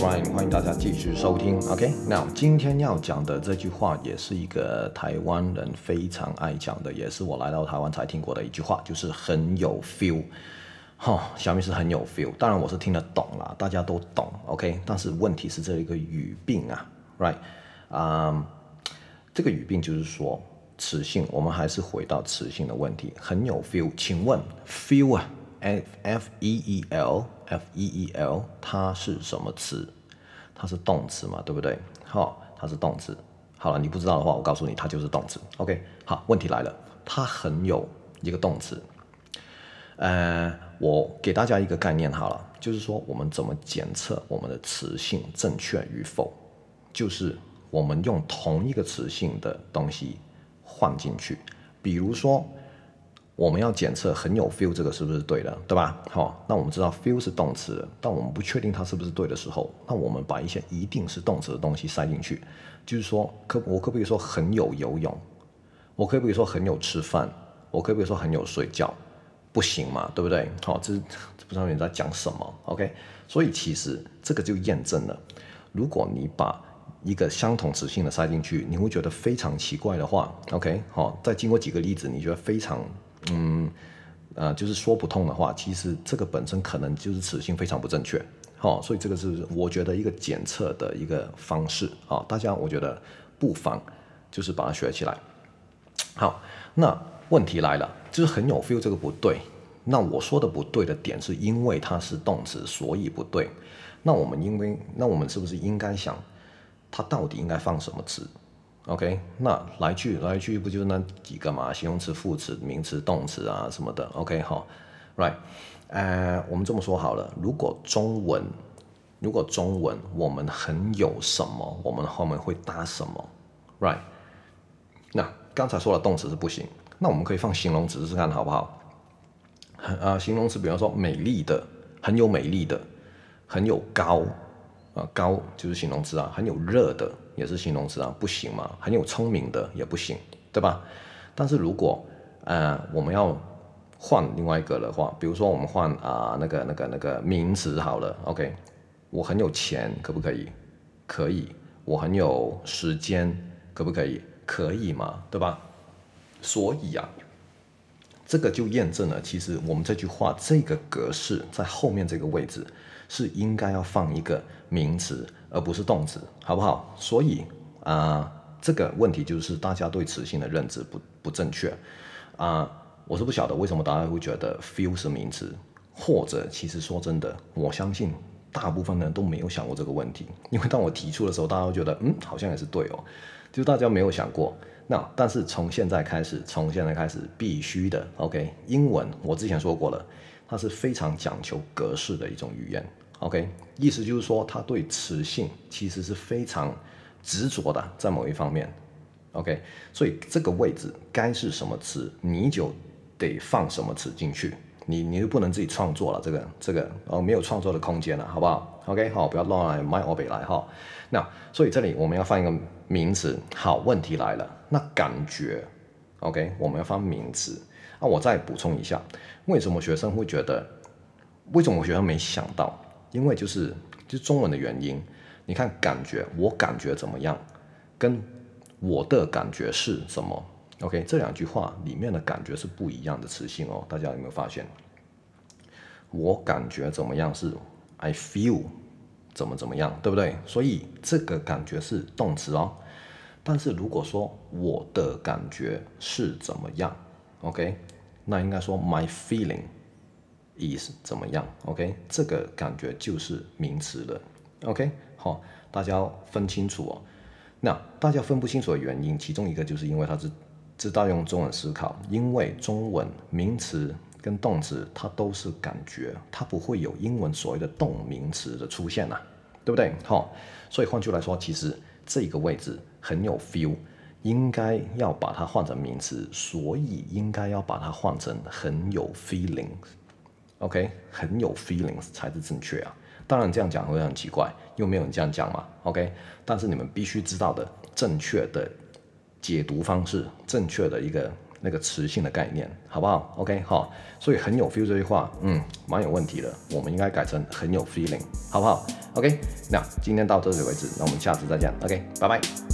Ryan，欢迎大家继续收听。OK，那今天要讲的这句话也是一个台湾人非常爱讲的，也是我来到台湾才听过的一句话，就是很有 feel。哈、哦，小米是很有 feel，当然我是听得懂啦，大家都懂。OK，但是问题是这一个语病啊，right？啊、这个语病就是说词性，我们还是回到词性的问题，很有 feel。请问 feel 啊，f f e e l f e e l，它是什么词？它是动词嘛，对不对？好、它是动词。好了，你不知道的话，我告诉你，它就是动词。OK，好，问题来了，它很有一个动词。呃，我给大家一个概念好了，就是说我们怎么检测我们的词性正确与否，就是我们用同一个词性的东西换进去，比如说我们要检测很有 feel 这个是不是对的，对吧？好，那我们知道 feel 是动词，但我们不确定它是不是对的时候，那我们把一些一定是动词的东西塞进去，就是说可我可不可以说很有游泳？我可不可以说很有吃饭？我可不可以说很有睡觉？不行嘛，对不对？好，这这不知道你在讲什么，OK？所以其实这个就验证了，如果你把一个相同词性的塞进去，你会觉得非常奇怪的话，OK？好，再经过几个例子，你觉得非常嗯呃，就是说不通的话，其实这个本身可能就是词性非常不正确。好，所以这个是我觉得一个检测的一个方式。啊，大家我觉得不妨就是把它学起来。好，那。问题来了，就是很有 feel 这个不对。那我说的不对的点是因为它是动词，所以不对。那我们因为那我们是不是应该想，它到底应该放什么词？OK？那来去来去不就那几个嘛？形容词、副词、名词、动词啊什么的。OK？好，Right？呃，我们这么说好了，如果中文，如果中文我们很有什么，我们后面会搭什么？Right？那刚才说了动词是不行。那我们可以放形容词试试看好不好？很啊，形容词，比方说美丽的，很有美丽的，很有高，啊，高就是形容词啊，很有热的也是形容词啊，不行嘛？很有聪明的也不行，对吧？但是如果呃我们要换另外一个的话，比如说我们换啊那个那个那个名词好了，OK，我很有钱，可不可以？可以。我很有时间，可不可以？可以嘛？对吧？所以啊，这个就验证了，其实我们这句话这个格式在后面这个位置是应该要放一个名词，而不是动词，好不好？所以啊、这个问题就是大家对词性的认知不不正确啊、我是不晓得为什么大家会觉得 feel 是名词，或者其实说真的，我相信大部分人都没有想过这个问题，因为当我提出的时候，大家都觉得嗯，好像也是对哦，就大家没有想过。那但是从现在开始，从现在开始必须的，OK？英文我之前说过了，它是非常讲求格式的一种语言，OK？意思就是说，它对词性其实是非常执着的，在某一方面，OK？所以这个位置该是什么词，你就得放什么词进去，你你就不能自己创作了，这个这个哦没有创作的空间了，好不好？OK？好，不要乱来买我北来哈。那所以这里我们要放一个名词，好，问题来了。那感觉，OK，我们要放名词。那我再补充一下，为什么学生会觉得？为什么我学生没想到？因为就是就中文的原因。你看，感觉，我感觉怎么样？跟我的感觉是什么？OK，这两句话里面的感觉是不一样的词性哦。大家有没有发现？我感觉怎么样是 I feel 怎么怎么样，对不对？所以这个感觉是动词哦。但是如果说我的感觉是怎么样，OK，那应该说 my feeling is 怎么样，OK，这个感觉就是名词了，OK，好，大家分清楚哦。那大家分不清楚的原因，其中一个就是因为他是知道用中文思考，因为中文名词跟动词它都是感觉，它不会有英文所谓的动名词的出现呐、啊，对不对？好，所以换句来说，其实这个位置。很有 feel，应该要把它换成名词，所以应该要把它换成很有 feelings，OK，很有 feelings 才是正确啊。当然这样讲会很奇怪，又没有人这样讲嘛，OK。但是你们必须知道的正确的解读方式，正确的一个那个词性的概念，好不好？OK，好，所以很有 feel 这句话，嗯，蛮有问题的，我们应该改成很有 feeling，好不好？OK，那今天到这里为止，那我们下次再见，OK，拜拜。